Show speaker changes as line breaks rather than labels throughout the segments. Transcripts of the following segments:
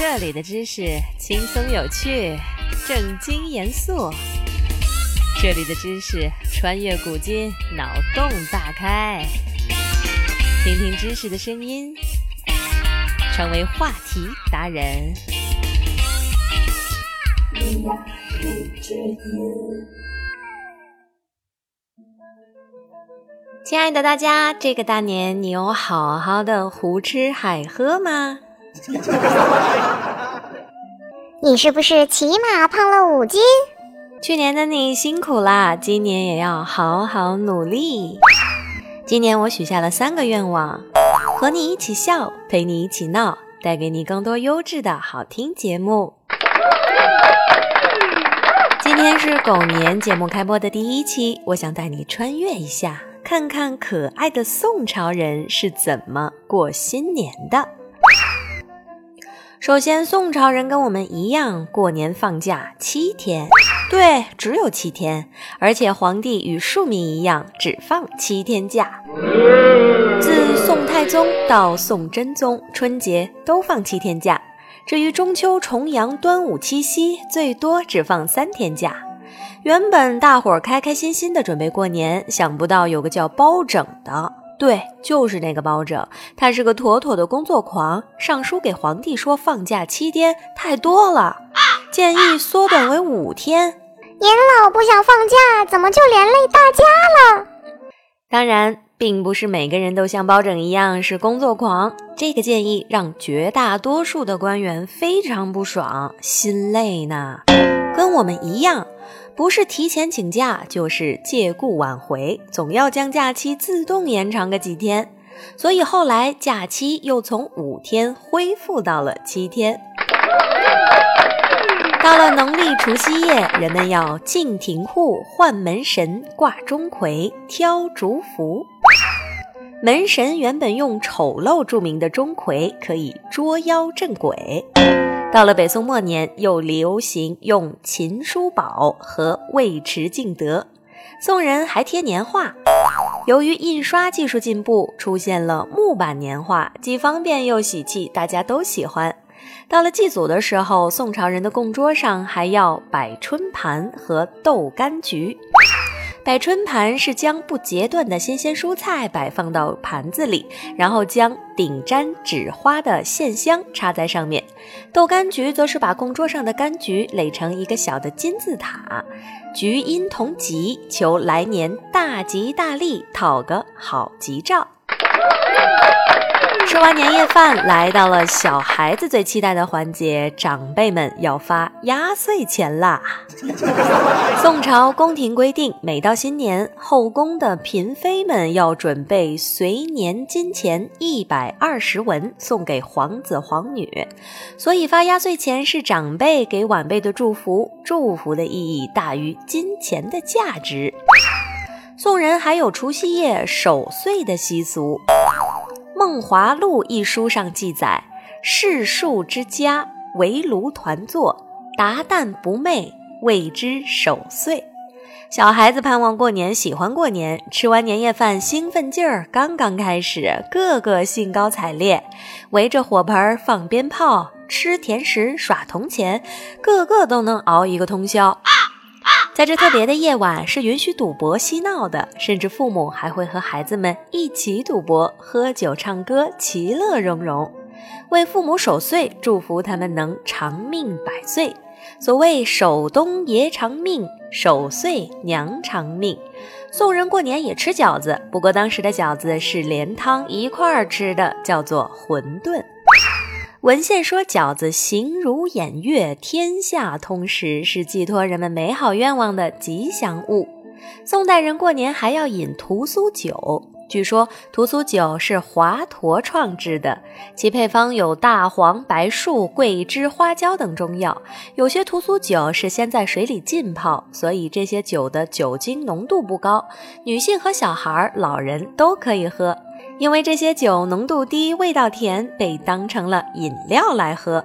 这里的知识轻松有趣，正经严肃。这里的知识穿越古今，脑洞大开。听听知识的声音，成为话题达人。亲爱的大家，这个大年你有好好的胡吃海喝吗？
你是不是起码胖了五斤？
去年的你辛苦啦，今年也要好好努力。今年我许下了三个愿望：和你一起笑，陪你一起闹，带给你更多优质的好听节目。今天是狗年节目开播的第一期，我想带你穿越一下，看看可爱的宋朝人是怎么过新年的。首先，宋朝人跟我们一样，过年放假七天，对，只有七天，而且皇帝与庶民一样，只放七天假。自宋太宗到宋真宗，春节都放七天假。至于中秋、重阳、端午、七夕，最多只放三天假。原本大伙儿开开心心的准备过年，想不到有个叫包拯的。对，就是那个包拯，他是个妥妥的工作狂。上书给皇帝说，放假七天太多了，建议缩短为五天。
您老不想放假，怎么就连累大家了？
当然，并不是每个人都像包拯一样是工作狂。这个建议让绝大多数的官员非常不爽，心累呢。跟我们一样。不是提前请假，就是借故挽回，总要将假期自动延长个几天。所以后来假期又从五天恢复到了七天。到了农历除夕夜，人们要进庭户、换门神、挂钟馗、挑竹符。门神原本用丑陋著名的钟馗，可以捉妖镇鬼。到了北宋末年，又流行用秦叔宝和尉迟敬德。宋人还贴年画。由于印刷技术进步，出现了木板年画，既方便又喜气，大家都喜欢。到了祭祖的时候，宋朝人的供桌上还要摆春盘和豆柑橘。摆春盘是将不截断的新鲜蔬菜摆放到盘子里，然后将顶沾纸花的线香插在上面。豆柑橘则是把供桌上的柑橘垒成一个小的金字塔，橘因同吉，求来年大吉大利，讨个好吉兆。吃完年夜饭，来到了小孩子最期待的环节，长辈们要发压岁钱啦。宋朝宫廷规定，每到新年，后宫的嫔妃们要准备随年金钱一百二十文送给皇子皇女，所以发压岁钱是长辈给晚辈的祝福，祝福的意义大于金钱的价值。宋人还有除夕夜守岁的习俗。《梦华录》一书上记载：世庶之家围炉团坐，达旦不寐，谓之守岁。小孩子盼望过年，喜欢过年，吃完年夜饭，兴奋劲儿刚刚开始，个个兴高采烈，围着火盆放鞭炮，吃甜食，耍铜钱，个个都能熬一个通宵。在这特别的夜晚，是允许赌博嬉闹的，甚至父母还会和孩子们一起赌博、喝酒、唱歌，其乐融融。为父母守岁，祝福他们能长命百岁。所谓“守冬爷长命，守岁娘长命”。宋人过年也吃饺子，不过当时的饺子是连汤一块儿吃的，叫做馄饨。文献说饺子形如偃月，天下通食，是寄托人们美好愿望的吉祥物。宋代人过年还要饮屠苏酒，据说屠苏酒是华佗创制的，其配方有大黄、白术、桂枝、花椒等中药。有些屠苏酒是先在水里浸泡，所以这些酒的酒精浓度不高，女性和小孩、老人都可以喝。因为这些酒浓度低、味道甜，被当成了饮料来喝。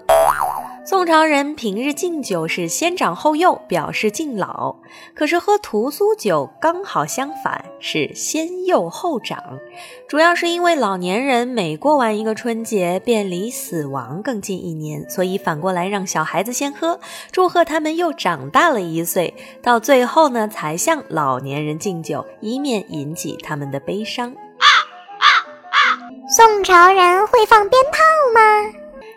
宋朝人平日敬酒是先长后幼，表示敬老。可是喝屠苏酒刚好相反，是先幼后长。主要是因为老年人每过完一个春节，便离死亡更近一年，所以反过来让小孩子先喝，祝贺他们又长大了一岁。到最后呢，才向老年人敬酒，以免引起他们的悲伤。
宋朝人会放鞭炮吗？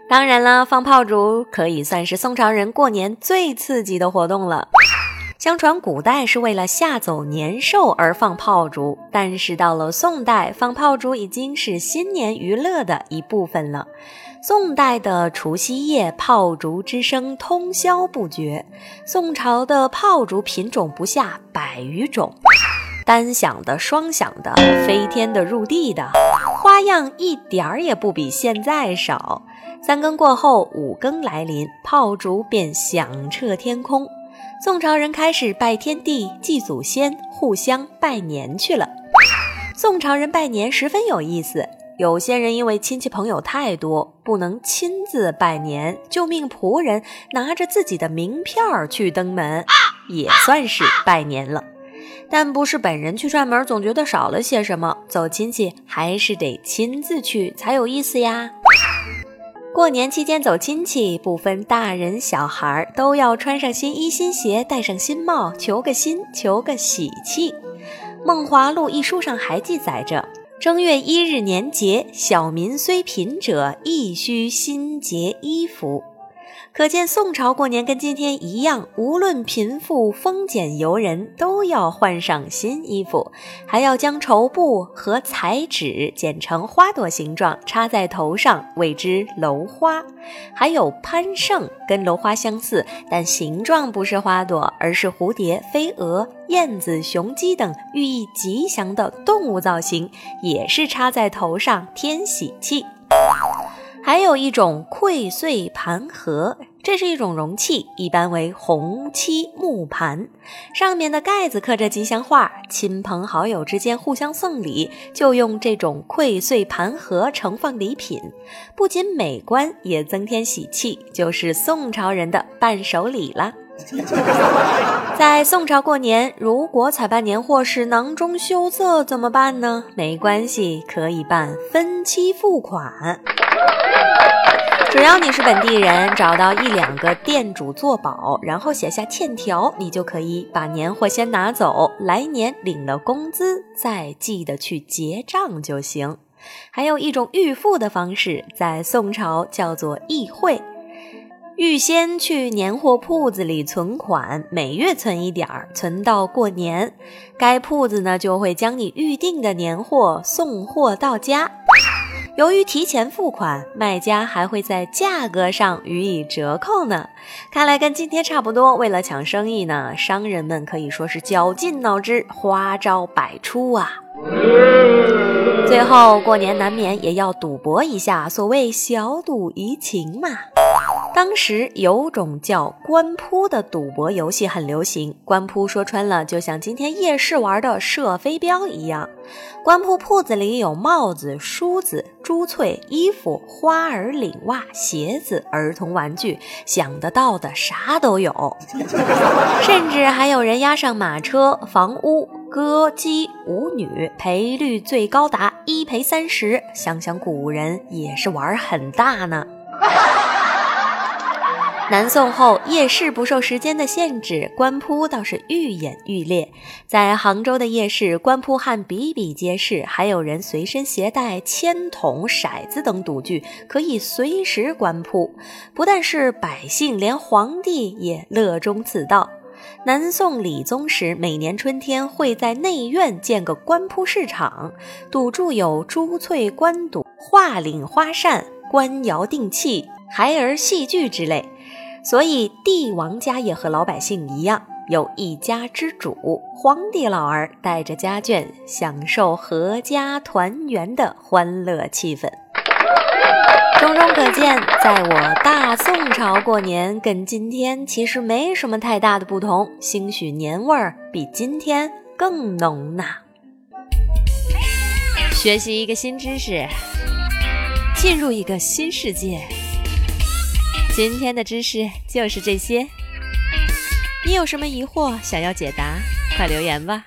当然了，放炮竹可以算是宋朝人过年最刺激的活动了。相传古代是为了吓走年兽而放炮竹，但是到了宋代，放炮竹已经是新年娱乐的一部分了。宋代的除夕夜，炮竹之声通宵不绝。宋朝的炮竹品种不下百余种，单响的、双响的、飞天的、入地的，花样一点儿也不比现在少。三更过后，五更来临，炮竹便响彻天空。宋朝人开始拜天地、祭祖先、互相拜年去了。宋朝人拜年十分有意思，有些人因为亲戚朋友太多，不能亲自拜年，就命仆人拿着自己的名片去登门，也算是拜年了。但不是本人去串门，总觉得少了些什么。走亲戚还是得亲自去才有意思呀。过年期间走亲戚，不分大人小孩，都要穿上新衣新鞋，戴上新帽，求个新，求个喜气。《梦华录》一书上还记载着：正月一日年节，小民虽贫者，亦须新节衣服。可见宋朝过年跟今天一样，无论贫富、丰俭由人，都要换上新衣服，还要将绸布和彩纸剪成花朵形状，插在头上，谓之楼花。还有攀胜，跟楼花相似，但形状不是花朵，而是蝴蝶、飞蛾、燕子、雄鸡等寓意吉祥的动物造型，也是插在头上添喜气。还有一种溃碎盘盒，这是一种容器，一般为红漆木盘，上面的盖子刻着吉祥话。亲朋好友之间互相送礼，就用这种馈岁盘盒盛放礼品，不仅美观，也增添喜气，就是宋朝人的伴手礼啦。在宋朝过年，如果采办年货时囊中羞涩怎么办呢？没关系，可以办分期付款。只要你是本地人，找到一两个店主做保，然后写下欠条，你就可以把年货先拿走，来年领了工资再记得去结账就行。还有一种预付的方式，在宋朝叫做议会，预先去年货铺子里存款，每月存一点儿，存到过年，该铺子呢就会将你预定的年货送货到家。由于提前付款，卖家还会在价格上予以折扣呢。看来跟今天差不多。为了抢生意呢，商人们可以说是绞尽脑汁，花招百出啊。最后过年难免也要赌博一下，所谓小赌怡情嘛。当时有种叫官扑的赌博游戏很流行，官扑说穿了就像今天夜市玩的射飞镖一样。官铺铺子里有帽子、梳子、珠翠、衣服、花儿、领袜、鞋子、儿童玩具，想得到的啥都有，甚至还有人押上马车、房屋、歌姬、舞女，赔率最高达一赔三十。想想古人也是玩很大呢。南宋后，夜市不受时间的限制，官铺倒是愈演愈烈。在杭州的夜市，官铺汉比比皆是，还有人随身携带铅筒、骰子等赌具，可以随时官铺。不但是百姓，连皇帝也乐衷此道。南宋理宗时，每年春天会在内院建个官铺市场，赌注有珠翠官赌、画领花扇、官窑定器、孩儿戏剧之类。所以，帝王家也和老百姓一样，有一家之主，皇帝老儿带着家眷，享受阖家团圆的欢乐气氛。种种可见，在我大宋朝过年，跟今天其实没什么太大的不同，兴许年味儿比今天更浓呐。学习一个新知识，进入一个新世界。今天的知识就是这些。你有什么疑惑想要解答，快留言吧。